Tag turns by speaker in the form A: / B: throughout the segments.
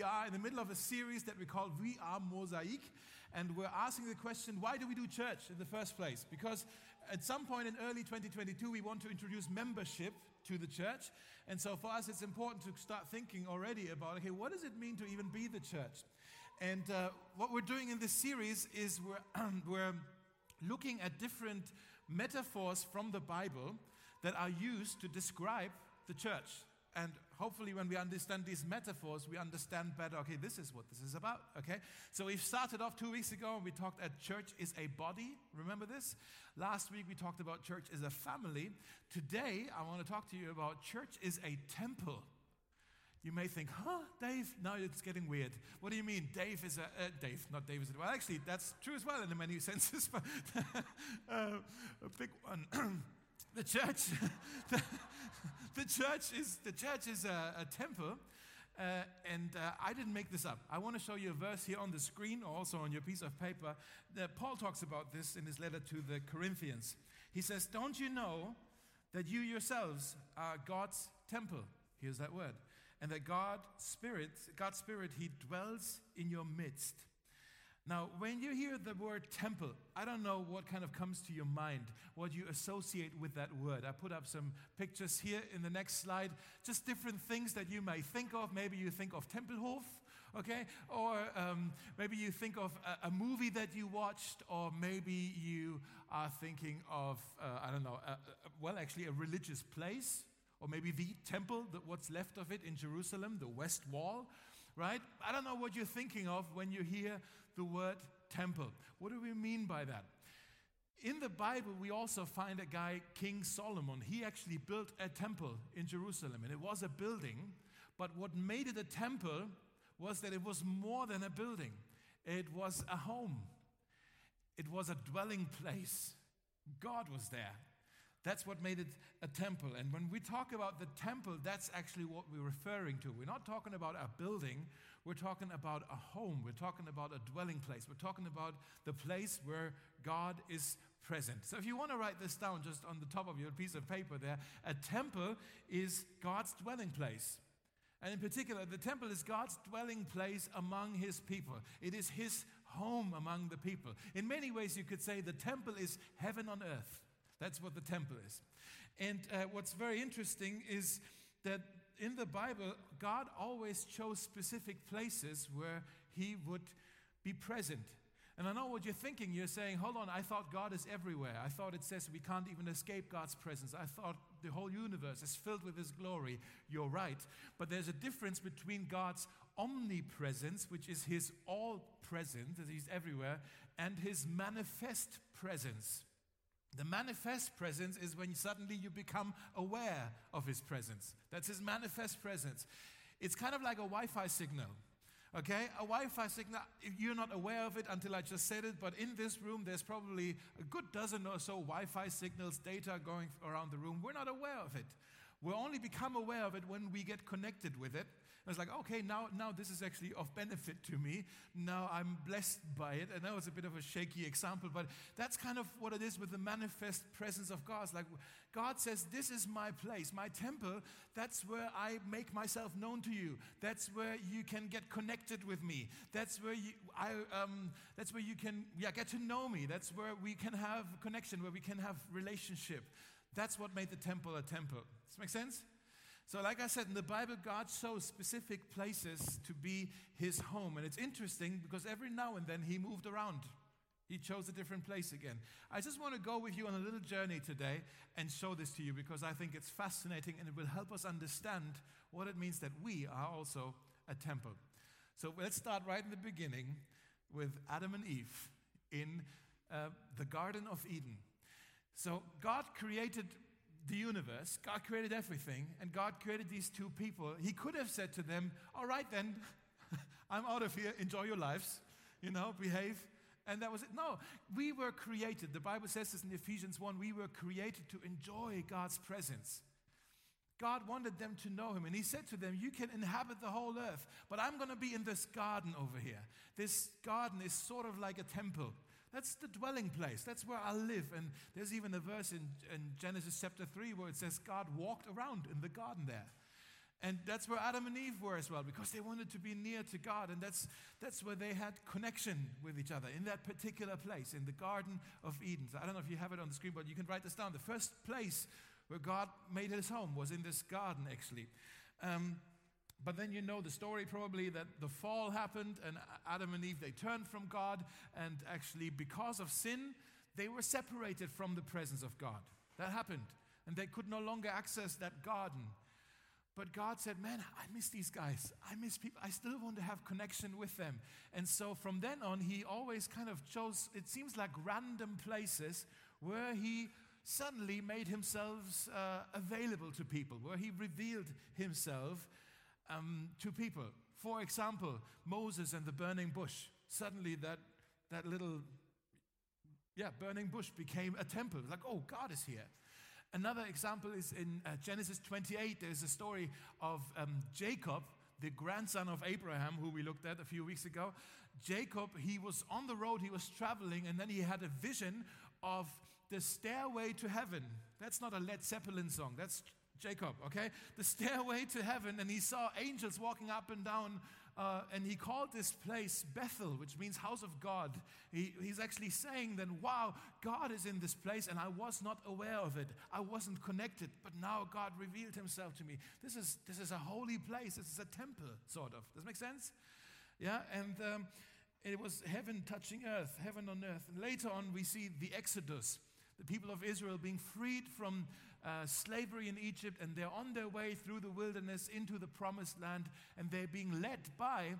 A: we are in the middle of a series that we call We Are Mosaic. And we're asking the question why do we do church in the first place? Because at some point in early 2022, we want to introduce membership to the church. And so for us, it's important to start thinking already about okay, what does it mean to even be the church? And uh, what we're doing in this series is we're, we're looking at different metaphors from the Bible that are used to describe the church. And hopefully, when we understand these metaphors, we understand better, okay, this is what this is about, okay? So, we started off two weeks ago and we talked at church is a body. Remember this? Last week, we talked about church is a family. Today, I want to talk to you about church is a temple. You may think, huh, Dave? Now it's getting weird. What do you mean? Dave is a, uh, Dave, not Dave is a, well, actually, that's true as well in the many senses, but uh, a big one. the church, the, the, church is, the church is a, a temple. Uh, and uh, I didn't make this up. I want to show you a verse here on the screen, or also on your piece of paper. That Paul talks about this in his letter to the Corinthians. He says, Don't you know that you yourselves are God's temple? Here's that word and that God Spirit, God's Spirit, He dwells in your midst. Now, when you hear the word temple, I don't know what kind of comes to your mind, what you associate with that word. I put up some pictures here in the next slide, just different things that you may think of. Maybe you think of Tempelhof, okay? Or um, maybe you think of a, a, movie that you watched, or maybe you are thinking of, uh, I don't know, a, a, well, actually, a religious place or maybe the temple, that what's left of it in Jerusalem, the West Wall, right? I don't know what you're thinking of when you hear the word temple. What do we mean by that? In the Bible, we also find a guy, King Solomon. He actually built a temple in Jerusalem, and it was a building. But what made it a temple was that it was more than a building, it was a home, it was a dwelling place. God was there. That's what made it a temple. And when we talk about the temple, that's actually what we're referring to. We're not talking about a building, we're talking about a home, we're talking about a dwelling place, we're talking about the place where God is present. So if you want to write this down just on the top of your piece of paper there, a temple is God's dwelling place. And in particular, the temple is God's dwelling place among his people. It is his home among the people. In many ways, you could say the temple is heaven on earth. That's what the temple is. And uh, what's very interesting is that in the Bible, God always chose specific places where He would be present. And I know what you're thinking. You're saying, hold on, I thought God is everywhere. I thought it says we can't even escape God's presence. I thought the whole universe is filled with His glory. You're right. But there's a difference between God's omnipresence, which is His all present, that He's everywhere, and His manifest presence. The manifest presence is when suddenly you become aware of his presence. That's his manifest presence. It's kind of like a Wi Fi signal. Okay, a Wi Fi signal, you're not aware of it until I just said it, but in this room, there's probably a good dozen or so Wi Fi signals, data going around the room. We're not aware of it. We'll only become aware of it when we get connected with it I was like, okay, now, now this is actually of benefit to me. Now I'm blessed by it. And that was a bit of a shaky example, but that's kind of what it is with the manifest presence of God. It's like God says, This is my place, my temple. That's where I make myself known to you. That's where you can get connected with me. That's where you, I, um, that's where you can yeah, get to know me. That's where we can have connection, where we can have relationship. That's what made the temple a temple. Does this make sense? So, like I said, in the Bible, God chose specific places to be his home. And it's interesting because every now and then he moved around. He chose a different place again. I just want to go with you on a little journey today and show this to you because I think it's fascinating and it will help us understand what it means that we are also a temple. So let's start right in the beginning with Adam and Eve in uh, the Garden of Eden. So God created the universe, God created everything, and God created these two people. He could have said to them, All right, then, I'm out of here, enjoy your lives, you know, behave. And that was it. No, we were created. The Bible says this in Ephesians 1 we were created to enjoy God's presence. God wanted them to know Him, and He said to them, You can inhabit the whole earth, but I'm going to be in this garden over here. This garden is sort of like a temple. That's the dwelling place. That's where I live. And there's even a verse in, in Genesis chapter 3 where it says God walked around in the garden there. And that's where Adam and Eve were as well, because they wanted to be near to God. And that's, that's where they had connection with each other in that particular place, in the Garden of Eden. So I don't know if you have it on the screen, but you can write this down. The first place where God made his home was in this garden, actually. Um, but then you know the story probably that the fall happened and Adam and Eve, they turned from God. And actually, because of sin, they were separated from the presence of God. That happened. And they could no longer access that garden. But God said, Man, I miss these guys. I miss people. I still want to have connection with them. And so from then on, He always kind of chose, it seems like random places where He suddenly made Himself uh, available to people, where He revealed Himself um, to people. For example, Moses and the burning bush. Suddenly, that, that little yeah, burning bush became a temple. Like, oh, God is here. Another example is in uh, Genesis 28. There's a story of um, Jacob, the grandson of Abraham, who we looked at a few weeks ago. Jacob, he was on the road, he was traveling, and then he had a vision of the stairway to heaven. That's not a Led Zeppelin song, that's Jacob, okay? The stairway to heaven, and he saw angels walking up and down uh, and he called this place Bethel, which means house of God. He, he's actually saying then, wow, God is in this place, and I was not aware of it. I wasn't connected, but now God revealed himself to me. This is, this is a holy place. This is a temple, sort of. Does that make sense? Yeah, and um, it was heaven touching earth, heaven on earth. And later on, we see the Exodus, the people of Israel being freed from uh, slavery in Egypt, and they're on their way through the wilderness into the promised land, and they're being led by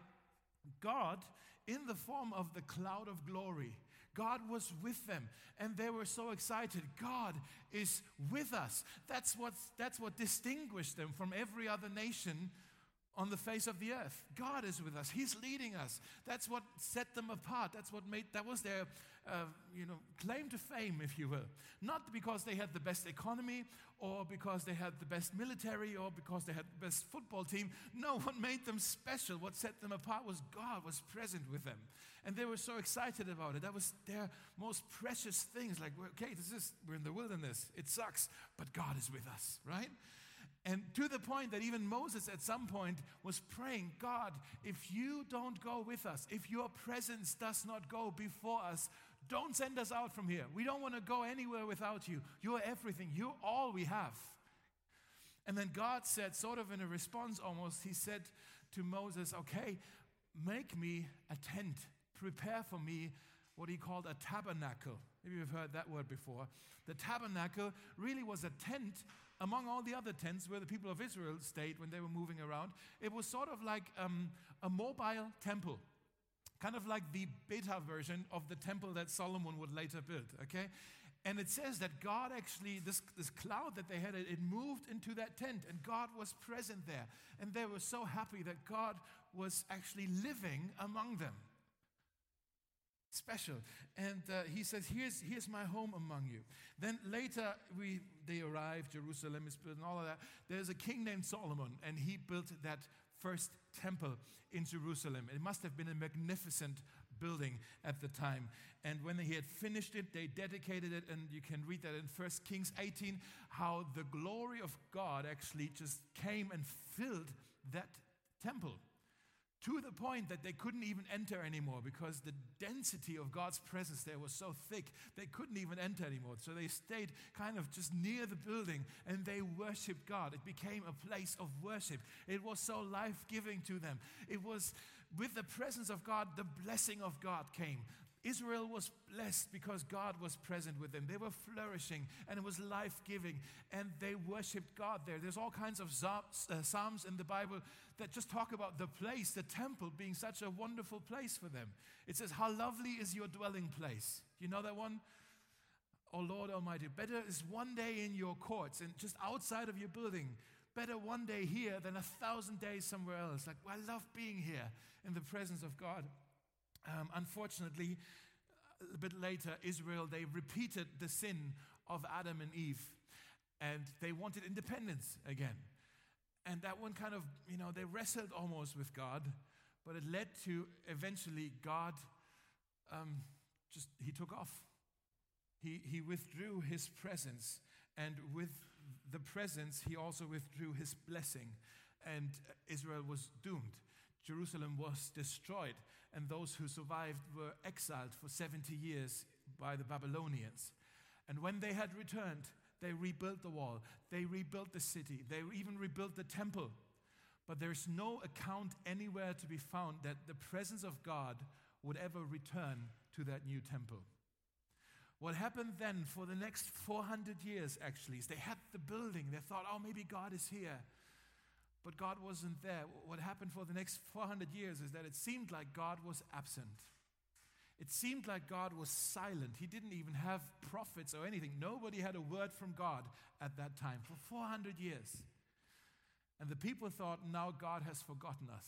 A: God in the form of the cloud of glory. God was with them and they were so excited. God is with us. That's what, that's what distinguished them from every other nation on the face of the earth. God is with us. He's leading us. That's what set them apart. That's what made that was their uh, you know claim to fame, if you will. Not because they had the best economy or because they had the best military or because they had the best football team. No, what made them special, what set them apart was God was present with them. And they were so excited about it. That was their most precious things. Like, okay, this is we're in the wilderness. It sucks, but God is with us, right? And to the point that even Moses at some point was praying, God, if you don't go with us, if your presence does not go before us, don't send us out from here. We don't want to go anywhere without you. You're everything, you're all we have. And then God said, sort of in a response almost, He said to Moses, Okay, make me a tent, prepare for me what he called a tabernacle. Maybe you've heard that word before. The tabernacle really was a tent among all the other tents where the people of Israel stayed when they were moving around, it was sort of like um, a mobile temple, kind of like the beta version of the temple that Solomon would later build, okay? And it says that God actually, this, this cloud that they had, it moved into that tent and God was present there. And they were so happy that God was actually living among them special. And uh, he says, here's, here's my home among you. Then later, we, they arrive, Jerusalem is built and all of that. There's a king named Solomon, and he built that first temple in Jerusalem. It must have been a magnificent building at the time. And when he had finished it, they dedicated it, and you can read that in 1 Kings 18, how the glory of God actually just came and filled that temple to the point that they couldn't even enter anymore because the density of God's presence there was so thick they couldn't even enter anymore. So they stayed kind of just near the building and they worshiped God. It became a place of worship. It was so life giving to them. It was with the presence of God, the blessing of God came. Israel was blessed because God was present with them. They were flourishing and it was life giving and they worshiped God there. There's all kinds of uh, Psalms in the Bible that just talk about the place, the temple being such a wonderful place for them. It says, How lovely is your dwelling place. You know that one? Oh Lord Almighty, better is one day in your courts and just outside of your building. Better one day here than a thousand days somewhere else. Like, well, I love being here in the presence of God. Um, unfortunately, a bit later, Israel, they repeated the sin of Adam and Eve and they wanted independence again. And that one kind of, you know, they wrestled almost with God, but it led to eventually God um, just, he took off. He, he withdrew his presence, and with the presence, he also withdrew his blessing. and Israel was doomed. Jerusalem was destroyed, and those who survived were exiled for 70 years by the Babylonians. And when they had returned, they rebuilt the wall, they rebuilt the city, they even rebuilt the temple. But there is no account anywhere to be found that the presence of God would ever return to that new temple. What happened then for the next 400 years, actually, is they had the building. They thought, oh, maybe God is here. But God wasn't there. What happened for the next 400 years is that it seemed like God was absent. It seemed like God was silent. He didn't even have prophets or anything. Nobody had a word from God at that time for 400 years. And the people thought, now God has forgotten us.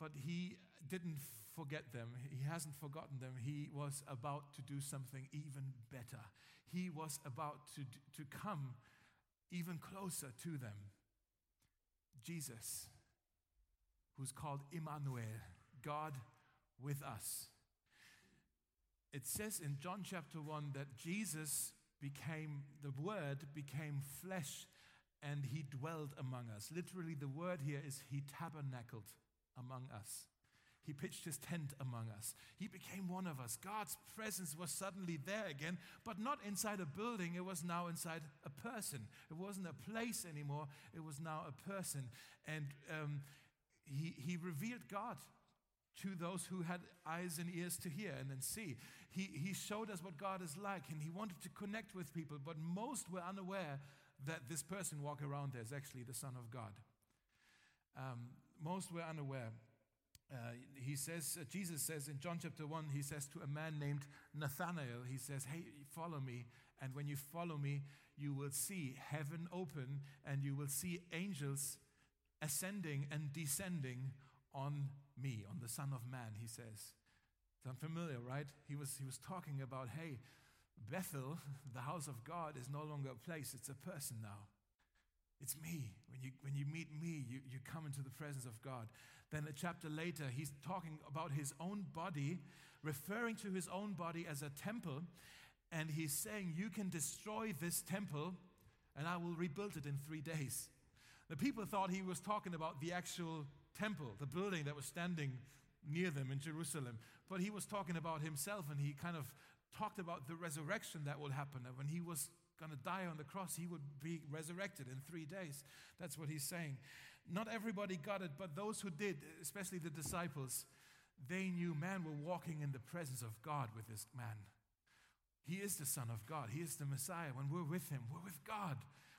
A: But He didn't forget them. He hasn't forgotten them. He was about to do something even better. He was about to, to come even closer to them. Jesus, who's called Emmanuel, God with us. It says in John chapter 1 that Jesus became, the Word became flesh and he dwelled among us. Literally, the word here is he tabernacled among us. He pitched his tent among us. He became one of us. God's presence was suddenly there again, but not inside a building. It was now inside a person. It wasn't a place anymore. It was now a person. And um, he, he revealed God to those who had eyes and ears to hear and then see. He, he showed us what God is like and he wanted to connect with people, but most were unaware that this person walking around there is actually the Son of God. Um, most were unaware. Uh, he says, uh, Jesus says in John chapter 1, he says to a man named Nathanael, he says, Hey, follow me. And when you follow me, you will see heaven open and you will see angels ascending and descending on me, on the Son of Man, he says. Sound familiar, right? He was, he was talking about, hey, Bethel, the house of God, is no longer a place, it's a person now. It's me. When you, when you meet me, you, you come into the presence of God. Then a chapter later, he's talking about his own body, referring to his own body as a temple. And he's saying, You can destroy this temple, and I will rebuild it in three days. The people thought he was talking about the actual temple, the building that was standing near them in Jerusalem. But he was talking about himself and he kind of talked about the resurrection that will happen. And when he was going to die on the cross, he would be resurrected in three days. That's what he's saying. Not everybody got it, but those who did, especially the disciples, they knew, man, we're walking in the presence of God with this man. He is the Son of God. He is the Messiah. When we're with him, we're with God.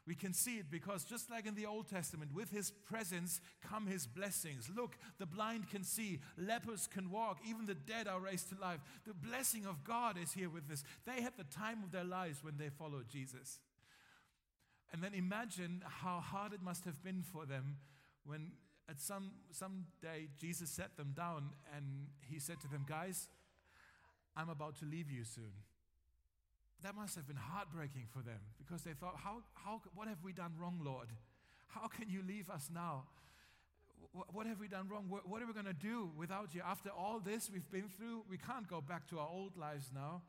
A: We can see it because just like in the Old Testament, with his presence come his blessings. Look, the blind can see, lepers can walk, even the dead are raised to life. The blessing of God is here with this. They had the time of their lives when they followed Jesus. And then imagine how hard it must have been for them when at some some day Jesus set them down and he said to them, Guys, I'm about to leave you soon that must have been heartbreaking for them because they thought, how, how, what have we done wrong, Lord? How can you leave us now? What have we done wrong? What are we going to do without you? After all this we've been through, we can't go back to our old lives now.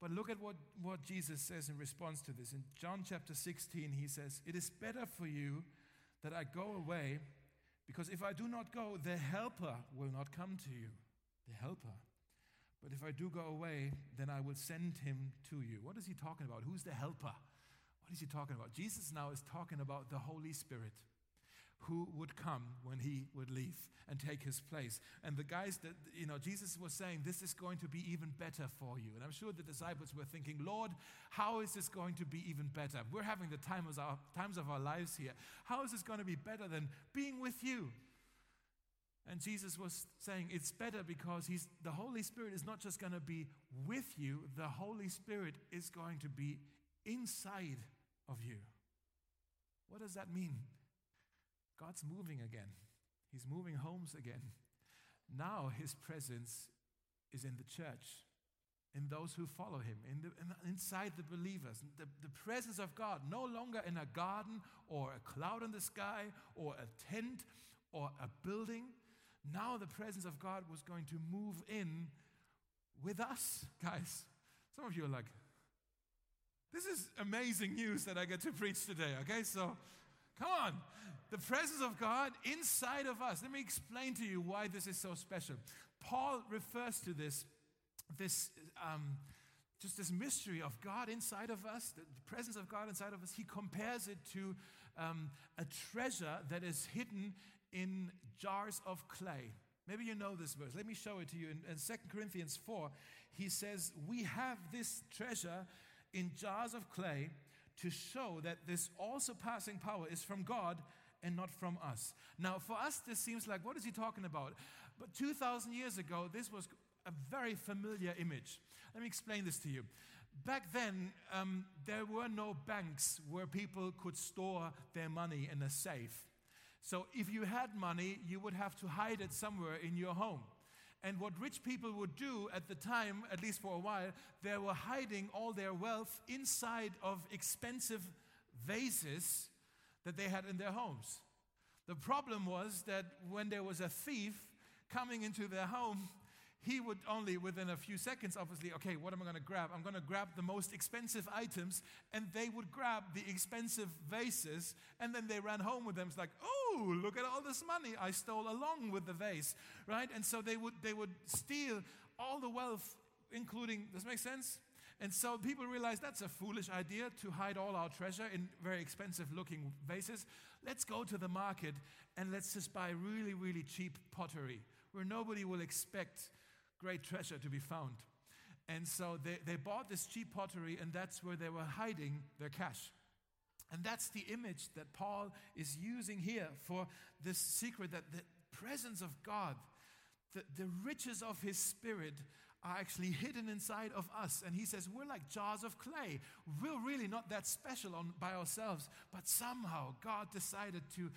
A: But look at what, what Jesus says in response to this. In John chapter 16, he says, It is better for you that I go away, because if I do not go, the Helper will not come to you. The Helper. But if I do go away, then I will send him to you. What is he talking about? Who's the helper? What is he talking about? Jesus now is talking about the Holy Spirit who would come when he would leave and take his place. And the guys that, you know, Jesus was saying, This is going to be even better for you. And I'm sure the disciples were thinking, Lord, how is this going to be even better? We're having the time of our, times of our lives here. How is this going to be better than being with you? And Jesus was saying it's better because he's, the Holy Spirit is not just going to be with you, the Holy Spirit is going to be inside of you. What does that mean? God's moving again, He's moving homes again. Now His presence is in the church, in those who follow Him, in the, in, inside the believers. The, the presence of God, no longer in a garden or a cloud in the sky or a tent or a building now the presence of God was going to move in with us, guys. Some of you are like, this is amazing news that I get to preach today, okay? So Come on. The presence of God inside of us. Let me explain to you why this is so special. Paul refers to this, this um, just this mystery of God inside of us, the presence of God inside of us. He compares it to um, a treasure that is hidden in jars of clay. Maybe you know this verse. Let me show it to you. In, in 2 Corinthians 4, he says, We have this treasure in jars of clay to show that this all surpassing power is from God and not from us. Now, for us, this seems like, what is he talking about? But 2,000 years ago, this was a very familiar image. Let me explain this to you. Back then, um, there were no banks where people could store their money in a safe. So if you had money, you would have to hide it somewhere in your home. And what rich people would do at the time, at least for a while, they were hiding all their wealth inside of expensive vases that they had in their homes. The problem was that when there was a thief coming into their home, he would only, within a few seconds, obviously, okay, what am I going to grab? I'm going to grab the most expensive items, and they would grab the expensive vases, and then they ran home with them. It's like, oh, look at all this money I stole along with the vase, right? And so they would they would steal all the wealth, including. Does this make sense? And so people realized that's a foolish idea to hide all our treasure in very expensive looking vases. Let's go to the market and let's just buy really, really cheap pottery where nobody will expect great treasure to be found. And so they, they bought this cheap pottery, and that's where they were hiding their cash. And that's the image that Paul is using here for this secret that the presence of God, the, the riches of his spirit, are actually hidden inside of us. And he says, We're like jars of clay. We're really not that special on, by ourselves, but somehow God decided to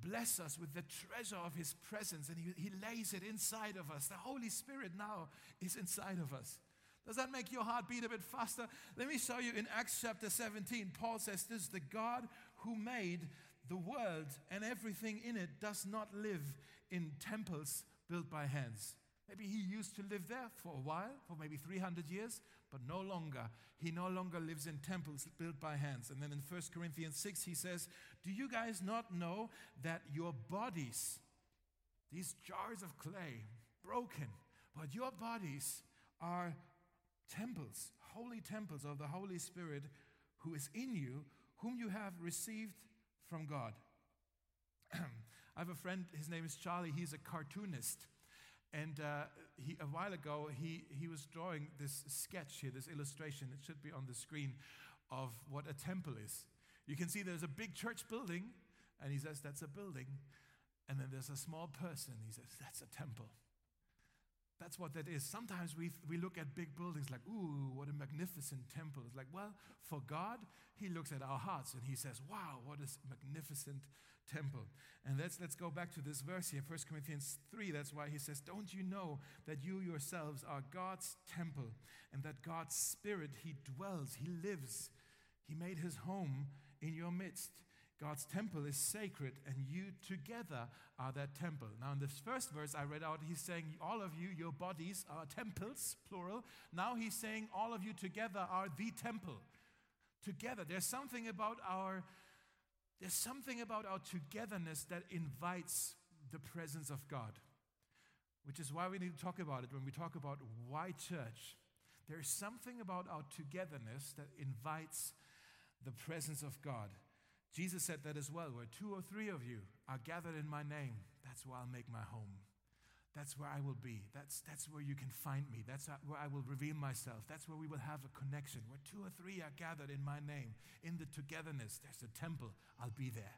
A: bless us with the treasure of His presence and he, he lays it inside of us. The Holy Spirit now is inside of us. Does that make your heart beat a bit faster? Let me show you in Acts chapter 17. Paul says this The God who made the world and everything in it does not live in temples built by hands. Maybe he used to live there for a while, for maybe 300 years, but no longer. He no longer lives in temples built by hands. And then in 1 Corinthians 6, he says, Do you guys not know that your bodies, these jars of clay, broken, but your bodies are temples, holy temples of the Holy Spirit who is in you, whom you have received from God? I have a friend, his name is Charlie, he's a cartoonist. And uh, he, a while ago, he, he was drawing this sketch here, this illustration, it should be on the screen, of what a temple is. You can see there's a big church building, and he says, That's a building. And then there's a small person, he says, That's a temple. That's what that is. Sometimes we, we look at big buildings like, ooh, what a magnificent temple. It's like, well, for God, He looks at our hearts and He says, wow, what a magnificent temple. And let's, let's go back to this verse here, 1 Corinthians 3. That's why he says, Don't you know that you yourselves are God's temple and that God's Spirit, He dwells, He lives, He made His home in your midst. God's temple is sacred, and you together are that temple. Now, in this first verse I read out, he's saying, All of you, your bodies are temples, plural. Now he's saying, All of you together are the temple. Together. There's something about our there's something about our togetherness that invites the presence of God, which is why we need to talk about it when we talk about why church. There is something about our togetherness that invites the presence of God. Jesus said that as well, where two or three of you are gathered in my name, that's where I'll make my home. That's where I will be. That's, that's where you can find me. That's where I will reveal myself. That's where we will have a connection. Where two or three are gathered in my name, in the togetherness, there's a temple. I'll be there.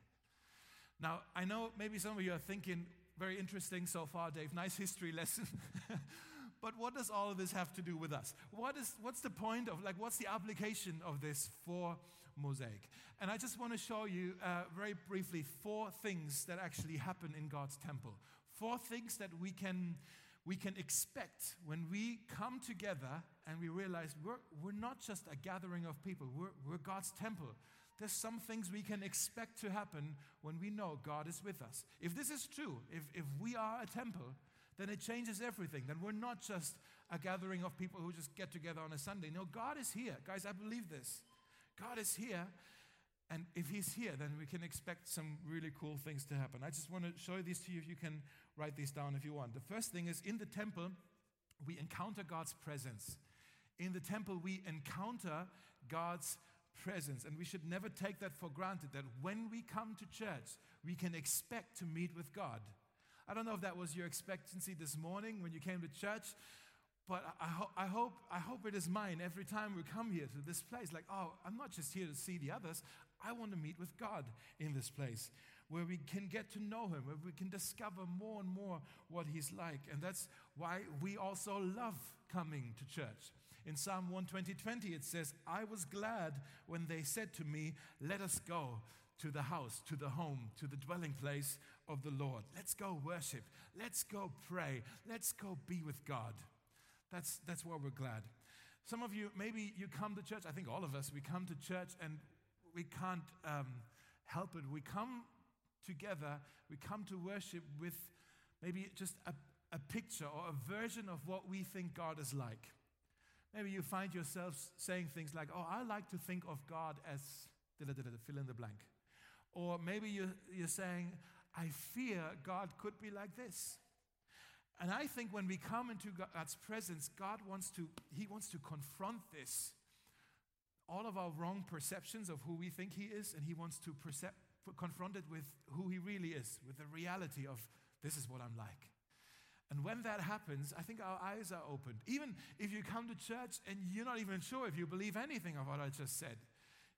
A: Now, I know maybe some of you are thinking, very interesting so far, Dave. Nice history lesson. but what does all of this have to do with us? What is, what's the point of, like, what's the application of this for Mosaic? And I just want to show you uh, very briefly four things that actually happen in God's temple four things that we can, we can expect when we come together and we realize we're, we're not just a gathering of people, we're, we're God's temple. There's some things we can expect to happen when we know God is with us. If this is true, if, if we are a temple, then it changes everything. Then we're not just a gathering of people who just get together on a Sunday. No, God is here. Guys, I believe this. God is here And if he's here, then we can expect some really cool things to happen. I just want to show these to you if you can write these down if you want. The first thing is in the temple, we encounter God's presence. In the temple, we encounter God's presence. And we should never take that for granted that when we come to church, we can expect to meet with God. I don't know if that was your expectancy this morning when you came to church, but I, ho- I, hope, I hope it is mine every time we come here to this place. Like, oh, I'm not just here to see the others, I want to meet with God in this place where we can get to know Him, where we can discover more and more what He's like. And that's why we also love coming to church. In Psalm 120, 20, it says, I was glad when they said to me, Let us go to the house, to the home, to the dwelling place of the Lord. Let's go worship. Let's go pray. Let's go be with God. That's, that's why we're glad. Some of you, maybe you come to church, I think all of us, we come to church and we can't um, help it. We come together, we come to worship with maybe just a, a picture or a version of what we think God is like. Maybe you find yourself saying things like, Oh, I like to think of God as fill in the blank. Or maybe you're, you're saying, I fear God could be like this. And I think when we come into God's presence, God wants to, He wants to confront this. All of our wrong perceptions of who we think He is, and He wants to percep- confront it with who He really is, with the reality of this is what I'm like. And when that happens, I think our eyes are opened. Even if you come to church and you're not even sure if you believe anything of what I just said.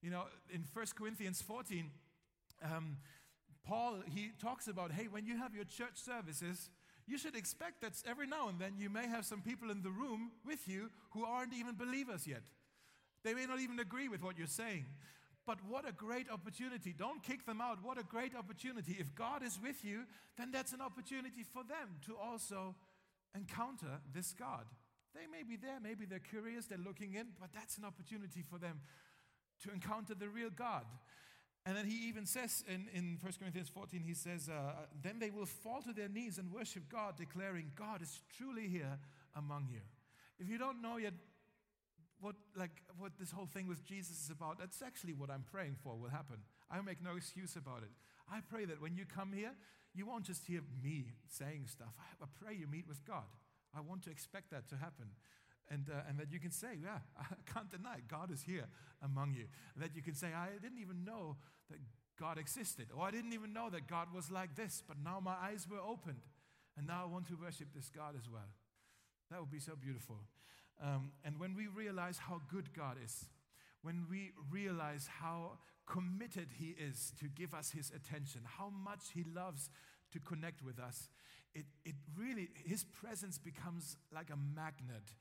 A: You know, in 1 Corinthians 14, um, Paul, he talks about, hey, when you have your church services, you should expect that every now and then you may have some people in the room with you who aren't even believers yet. They may not even agree with what you're saying. But what a great opportunity. Don't kick them out. What a great opportunity. If God is with you, then that's an opportunity for them to also encounter this God. They may be there, maybe they're curious, they're looking in, but that's an opportunity for them to encounter the real God. And then he even says in, in 1 Corinthians 14, he says, uh, Then they will fall to their knees and worship God, declaring, God is truly here among you. If you don't know yet what, like, what this whole thing with Jesus is about, that's actually what I'm praying for will happen. I make no excuse about it. I pray that when you come here, you won't just hear me saying stuff. I pray you meet with God. I want to expect that to happen and, uh, and that you can say, Yeah, I can't deny God is here among you. And that you can say, I didn't even know that God existed, or I didn't even know that God was like this, but now my eyes were opened, and now I want to worship this God as well. That would be so beautiful. Um, and when we realize how good God is, when we realize how committed He is to give us His attention, how much He loves to connect with us, it, it really, His presence becomes like a magnet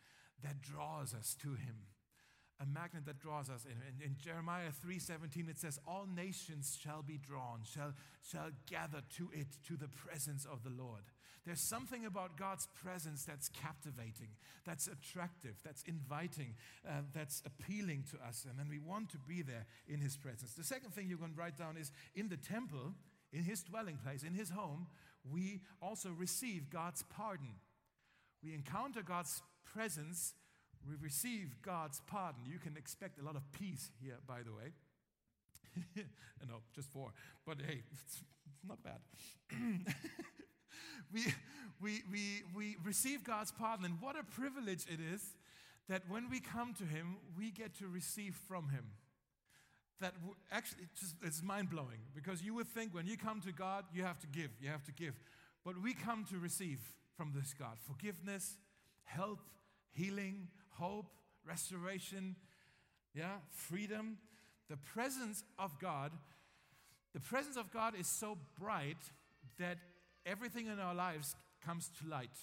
A: that draws us to him a magnet that draws us in. in. In, Jeremiah 3:17 it says all nations shall be drawn shall shall gather to it to the presence of the Lord. There's something about God's presence that's captivating, that's attractive, that's inviting, uh, that's appealing to us and then we want to be there in his presence. The second thing you're going to write down is in the temple, in his dwelling place, in his home, we also receive God's pardon. We encounter God's presence, we receive God's pardon. You can expect a lot of peace here, by the way. no, just four. But hey, it's, not bad. we, we, we, we receive God's pardon, and what a privilege it is that when we come to Him, we get to receive from Him. That actually, just, it's mind blowing because you would think when you come to God, you have to give, you have to give. But we come to receive from this God forgiveness, help, healing, hope, restoration, yeah, freedom. The presence of God, the presence of God is so bright that everything in our lives comes to light,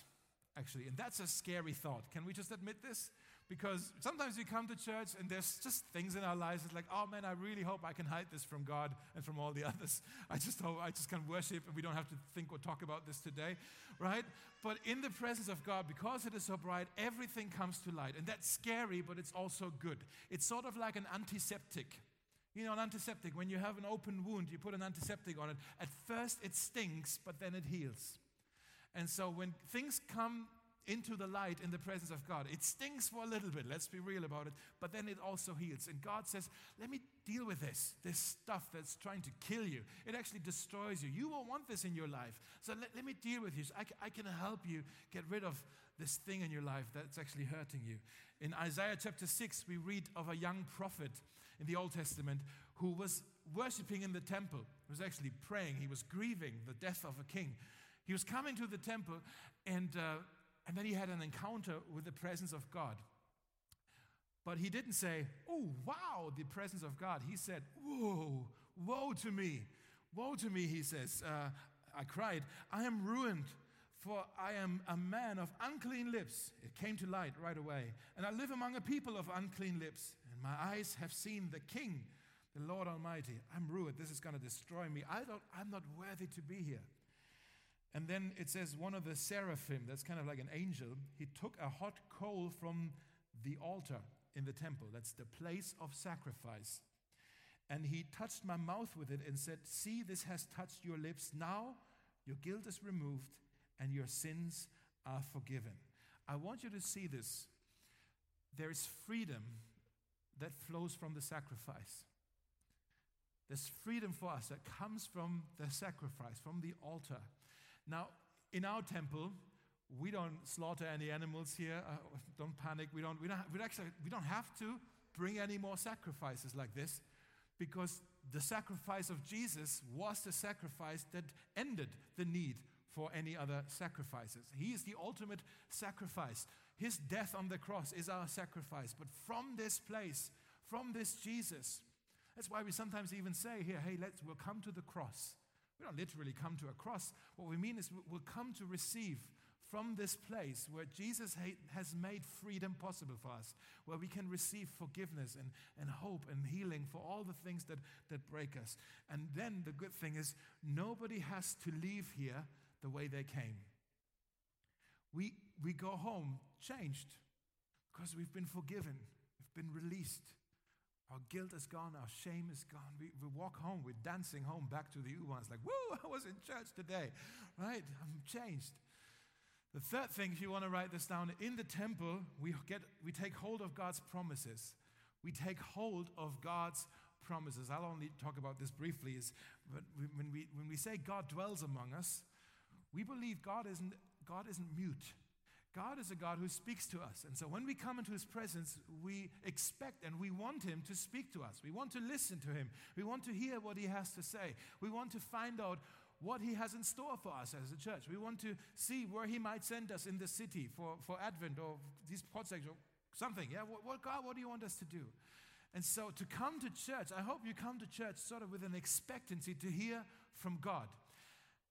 A: actually. And that's a scary thought. Can we just admit this? Because sometimes we come to church and there's just things in our lives. It's like, oh man, I really hope I can hide this from God and from all the others. I just hope I just can worship and we don't have to think or talk about this today, right? But in the presence of God, because it is so bright, everything comes to light. And that's scary, but it's also good. It's sort of like an antiseptic. You know, an antiseptic, when you have an open wound, you put an antiseptic on it. At first, it stinks, but then it heals. And so when things come into the light in the presence of God. It stings for a little bit, let's be real about it, but then it also heals. And God says, Let me deal with this, this stuff that's trying to kill you. It actually destroys you. You won't want this in your life. So let, let me deal with you. So I, I can help you get rid of this thing in your life that's actually hurting you. In Isaiah chapter 6, we read of a young prophet in the Old Testament who was worshiping in the temple. He was actually praying. He was grieving the death of a king. He was coming to the temple and uh, and then he had an encounter with the presence of God. But he didn't say, Oh, wow, the presence of God. He said, Whoa, woe to me. Woe to me, he says. Uh, I cried, I am ruined, for I am a man of unclean lips. It came to light right away. And I live among a people of unclean lips, and my eyes have seen the King, the Lord Almighty. I'm ruined. This is going to destroy me. I don't, I'm not worthy to be here. And then it says one of the seraphim, that's kind of like an angel, he took a hot coal from the altar in the temple. That's the place of sacrifice. And he touched my mouth with it and said, See, this has touched your lips. Now your guilt is removed and your sins are forgiven. I want you to see this. There is freedom that flows from the sacrifice. There's freedom for us that comes from the sacrifice, from the altar. Now, in our temple, we don't slaughter any animals here. Uh, don't panic. We don't, we, don't, we, actually, we don't have to bring any more sacrifices like this because the sacrifice of Jesus was the sacrifice that ended the need for any other sacrifices. He is the ultimate sacrifice. His death on the cross is our sacrifice. But from this place, from this Jesus, that's why we sometimes even say here, hey, let's, we'll come to the cross. We don't literally come to a cross. What we mean is we'll come to receive from this place where Jesus has made freedom possible for us, where we can receive forgiveness and, and hope and healing for all the things that, that break us. And then the good thing is, nobody has to leave here the way they came. We, we go home changed because we've been forgiven, we've been released. Our guilt is gone, our shame is gone. We, we walk home, we're dancing home back to the U-ones like, woo, I was in church today, right? I'm changed. The third thing, if you want to write this down, in the temple, we, get, we take hold of God's promises. We take hold of God's promises. I'll only talk about this briefly. Is when we, when we say God dwells among us, we believe God isn't, God isn't mute. God is a God who speaks to us. And so when we come into his presence, we expect and we want him to speak to us. We want to listen to him. We want to hear what he has to say. We want to find out what he has in store for us as a church. We want to see where he might send us in the city for, for Advent or these projects or something. Yeah, what, what, God, what do you want us to do? And so to come to church, I hope you come to church sort of with an expectancy to hear from God.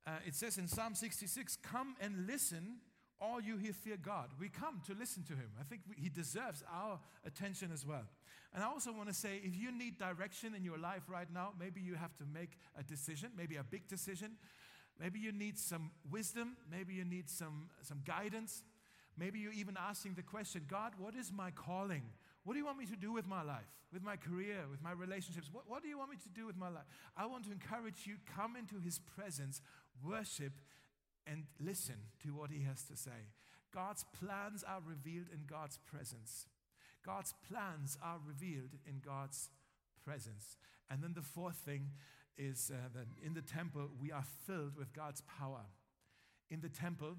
A: Uh, it says in Psalm 66, Come and listen all you who fear God. We come to listen to him. I think we, he deserves our attention as well. And I also want to say if you need direction in your life right now, maybe you have to make a decision, maybe a big decision. Maybe you need some wisdom, maybe you need some, some guidance. Maybe you're even asking the question God, what is my calling? What do you want me to do with my life, with my career, with my relationships? What, what do you want me to do with my life? I want to encourage you, come into his presence, worship, and listen to what he has to say. God's plans are revealed in God's presence. God's plans are revealed in God's presence. And then the fourth thing is uh, that in the temple, we are filled with God's power. In the temple,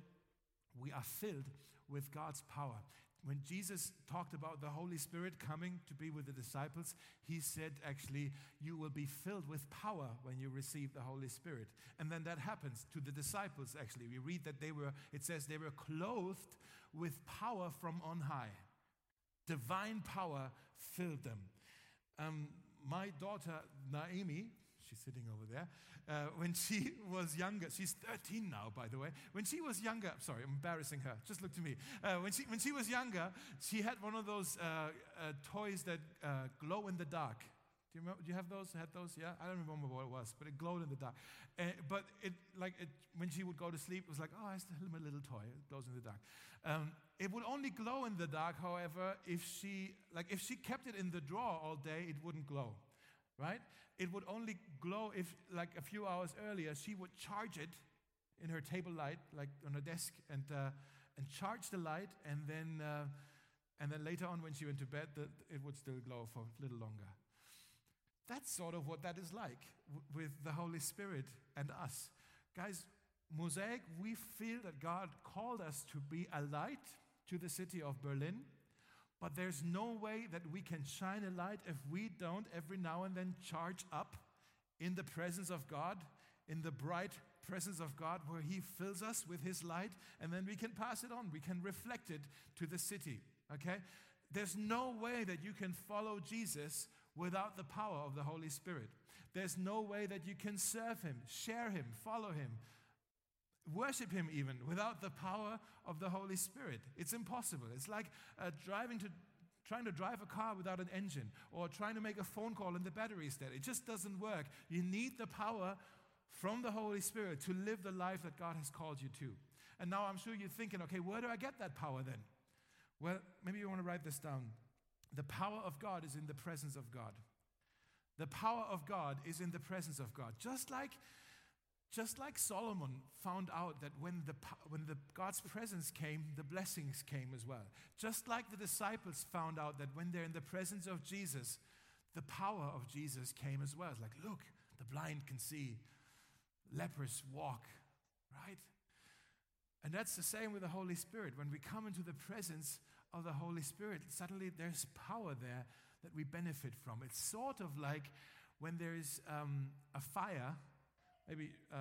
A: we are filled with God's power. When Jesus talked about the Holy Spirit coming to be with the disciples, he said, actually, you will be filled with power when you receive the Holy Spirit. And then that happens to the disciples, actually. We read that they were, it says, they were clothed with power from on high. Divine power filled them. Um, my daughter, Naomi, she's sitting over there, uh, when she was younger, she's 13 now, by the way. When she was younger, sorry, I'm embarrassing her. Just look to me. Uh, when, she, when she was younger, she had one of those uh, uh toys that uh, glow in the dark. Do you, remember, do you have those? Had those? Yeah, I don't remember what it was, but it glowed in the dark. Uh, but it, like, it, when she would go to sleep, it was like, oh, it's my little toy. It glows in the dark. Um, it would only glow in the dark, however, if she, like, if she kept it in the drawer all day, it wouldn't glow, right? it would only glow if, like a few hours earlier, she would charge it in her table light, like on her desk, and, uh, and charge the light, and then, uh, and then later on, when she went to bed, the, it would still glow for a little longer. That's sort of what that is like w- with the Holy Spirit and us. Guys, Mosaic, we feel that God called us to be a light to the city of Berlin, but there's no way that we can shine a light if we don't every now and then charge up in the presence of God, in the bright presence of God, where He fills us with His light, and then we can pass it on. We can reflect it to the city. Okay? There's no way that you can follow Jesus without the power of the Holy Spirit. There's no way that you can serve Him, share Him, follow Him, worship Him even without the power of the Holy Spirit. It's impossible. It's like uh, driving to trying to drive a car without an engine or trying to make a phone call and the battery is dead. It just doesn't work. You need the power from the Holy Spirit to live the life that God has called you to. And now I'm sure you're thinking, okay, where do I get that power then? Well, maybe you want to write this down. The power of God is in the presence of God. The power of God is in the presence of God. Just like just like Solomon found out that when, the, when the, God's presence came, the blessings came as well. Just like the disciples found out that when they're in the presence of Jesus, the power of Jesus came as well. It's like, look, the blind can see, lepers walk, right? And that's the same with the Holy Spirit. When we come into the presence of the Holy Spirit, suddenly there's power there that we benefit from. It's sort of like when there is um, a fire maybe, uh,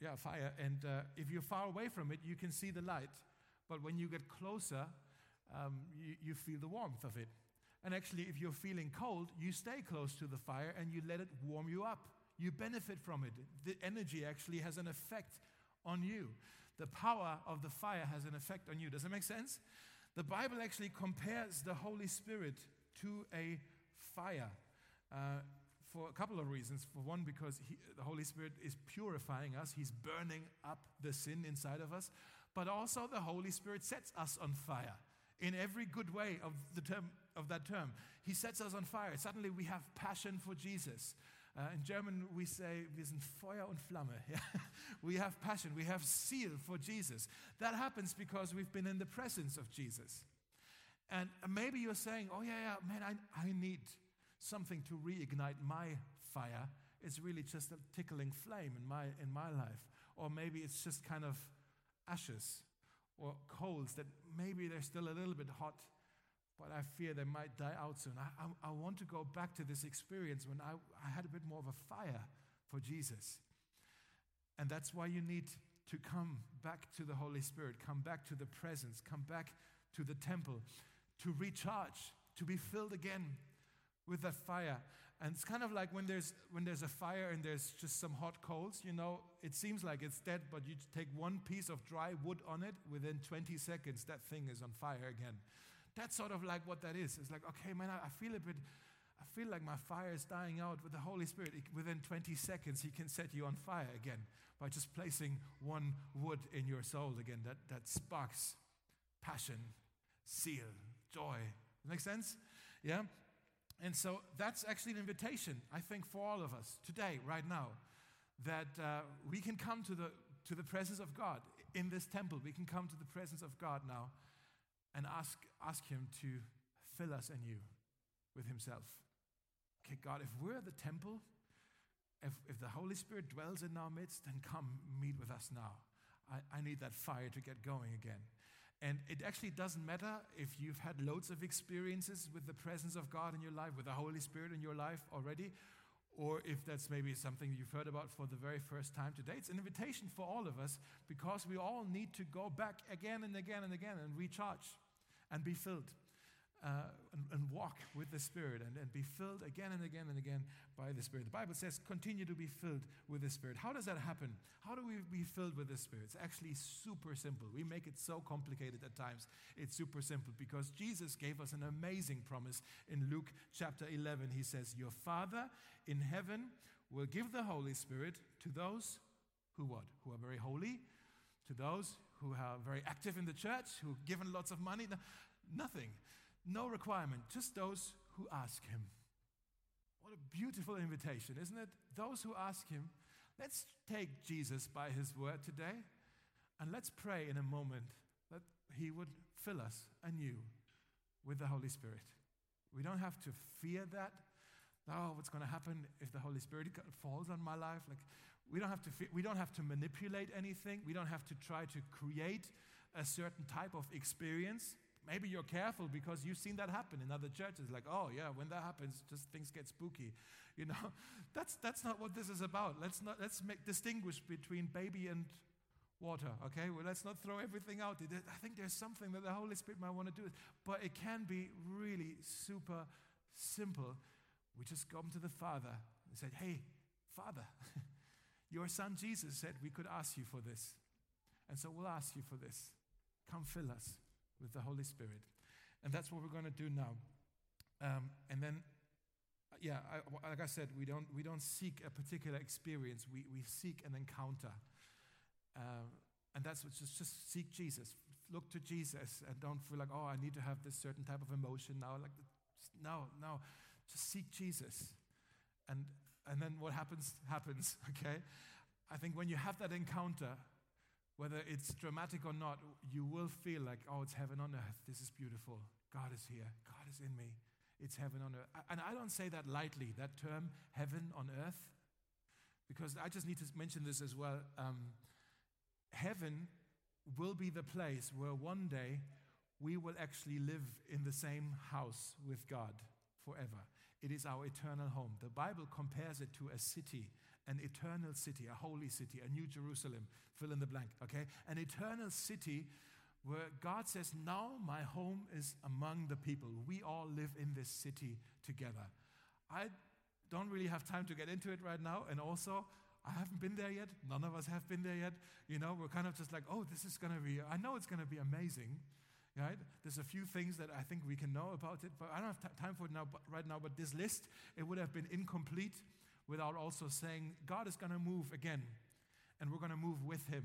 A: yeah, fire. And uh, if you're far away from it, you can see the light. But when you get closer, um, you, you feel the warmth of it. And actually, if you're feeling cold, you stay close to the fire and you let it warm you up. You benefit from it. The energy actually has an effect on you. The power of the fire has an effect on you. Does that make sense? The Bible actually compares the Holy Spirit to a fire. Uh, for a couple of reasons. For one, because he, the Holy Spirit is purifying us, He's burning up the sin inside of us. But also, the Holy Spirit sets us on fire in every good way of, the term, of that term. He sets us on fire. Suddenly, we have passion for Jesus. Uh, in German, we say, wir sind Feuer und Flamme. we have passion, we have zeal for Jesus. That happens because we've been in the presence of Jesus. And maybe you're saying, oh, yeah, yeah, man, I, I need something to reignite my fire. It's really just a tickling flame in my, in my life. Or maybe it's just kind of ashes or coals that maybe they're still a little bit hot, but I fear they might die out soon. I, I, I want to go back to this experience when I, I had a bit more of a fire for Jesus. And that's why you need to come back to the Holy Spirit, come back to the presence, come back to the temple, to recharge, to be filled again with that fire. And it's kind of like when there's, when there's a fire and there's just some hot coals, you know, it seems like it's dead, but you take one piece of dry wood on it, within 20 seconds, that thing is on fire again. That's sort of like what that is. It's like, okay, man, I, feel a bit, I feel like my fire is dying out with the Holy Spirit. Within 20 seconds, He can set you on fire again by just placing one wood in your soul again that, that sparks passion, zeal, joy. Make sense? Yeah? And so that's actually an invitation, I think, for all of us today, right now, that uh, we can come to the, to the presence of God in this temple. We can come to the presence of God now and ask, ask Him to fill us anew with Himself. Okay, God, if we're the temple, if, if the Holy Spirit dwells in our midst, then come meet with us now. I, I need that fire to get going again. And it actually doesn't matter if you've had loads of experiences with the presence of God in your life, with the Holy Spirit in your life already, or if that's maybe something you've heard about for the very first time today. It's an invitation for all of us because we all need to go back again and again and again and recharge and be filled uh, and, and, walk with the Spirit and, and be filled again and again and again by the Spirit. The Bible says, continue to be filled with the Spirit. How does that happen? How do we be filled with the Spirit? It's actually super simple. We make it so complicated at times. It's super simple because Jesus gave us an amazing promise in Luke chapter 11. He says, Your Father in heaven will give the Holy Spirit to those who what? Who are very holy, to those who are very active in the church, who've given lots of money. No, nothing. No requirement, just those who ask Him. What a beautiful invitation, isn't it? Those who ask Him. Let's take Jesus by His word today and let's pray in a moment that He would fill us anew with the Holy Spirit. We don't have to fear that. Oh, what's going to happen if the Holy Spirit falls on my life? Like, we don't have to we don't have to manipulate anything. We don't have to try to create a certain type of experience. Maybe you're careful because you've seen that happen in other churches. Like, oh yeah, when that happens, just things get spooky. You know, that's that's not what this is about. Let's not let's make distinguish between baby and water. Okay, well let's not throw everything out. I think there's something that the Holy Spirit might want to do, but it can be really super simple. We just come to the Father and said, "Hey, Father." Your son Jesus said we could ask you for this. And so we'll ask you for this. Come fill us with the Holy Spirit. And that's what we're going to do now. Um, and then, yeah, I, like I said, we don't, we don't seek a particular experience, we, we seek an encounter. Uh, and that's what just, just seek Jesus. Look to Jesus and don't feel like, oh, I need to have this certain type of emotion now. Like, no, no, just seek Jesus. And and then what happens, happens, okay? I think when you have that encounter, whether it's dramatic or not, you will feel like, oh, it's heaven on earth. This is beautiful. God is here. God is in me. It's heaven on earth. And I don't say that lightly, that term, heaven on earth, because I just need to mention this as well. Um, heaven will be the place where one day we will actually live in the same house with God forever. It is our eternal home. The Bible compares it to a city, an eternal city, a holy city, a new Jerusalem, fill in the blank, okay? An eternal city where God says, Now my home is among the people. We all live in this city together. I don't really have time to get into it right now, and also, I haven't been there yet. None of us have been there yet. You know, we're kind of just like, oh, this is going to be, I know it's going to be amazing. Right? There's a few things that I think we can know about it, but I don't have t- time for it now, but right now. But this list, it would have been incomplete without also saying God is going to move again, and we're going to move with Him,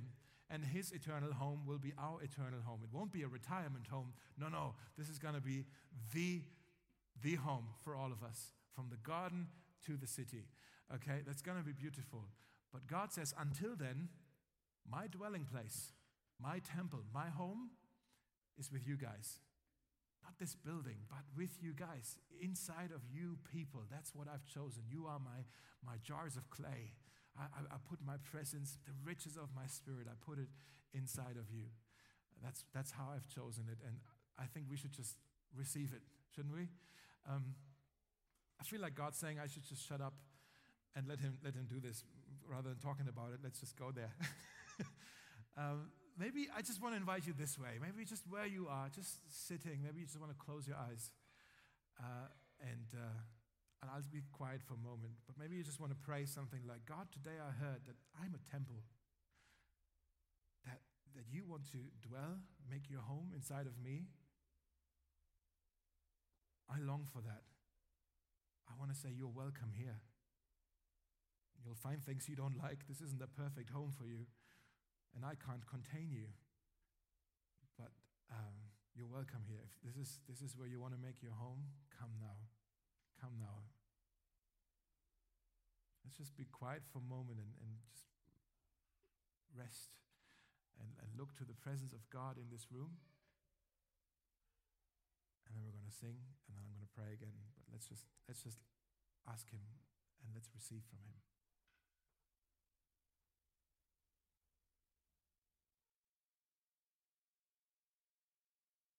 A: and His eternal home will be our eternal home. It won't be a retirement home. No, no, this is going to be the the home for all of us, from the garden to the city. Okay, that's going to be beautiful. But God says, until then, my dwelling place, my temple, my home is with you guys. Not this building, but with you guys, inside of you people. That's what I've chosen. You are my, my jars of clay. I, I, I put my presence, the riches of my spirit, I put it inside of you. That's, that's how I've chosen it. And I think we should just receive it, shouldn't we? Um, I feel like God's saying I should just shut up and let him, let him do this rather than talking about it. Let's just go there. um, maybe I just want to invite you this way. Maybe just where you are, just sitting. Maybe you just want to close your eyes. Uh, and, uh, and I'll be quiet for a moment. But maybe you just want to pray something like God, today I heard that I'm a temple. That, that you want to dwell, make your home inside of me. I long for that. I want to say, You're welcome here. You'll find things you don't like. This isn't a perfect home for you and I can't contain you. But um, you're welcome here. If this is, this is where you want to make your home, come now. Come now. Let's just be quiet for a moment and, and just rest and, and look to the presence of God in this room. And then we're going to sing, and then I'm going to pray again. But let's just, let's just ask Him and let's receive from Him.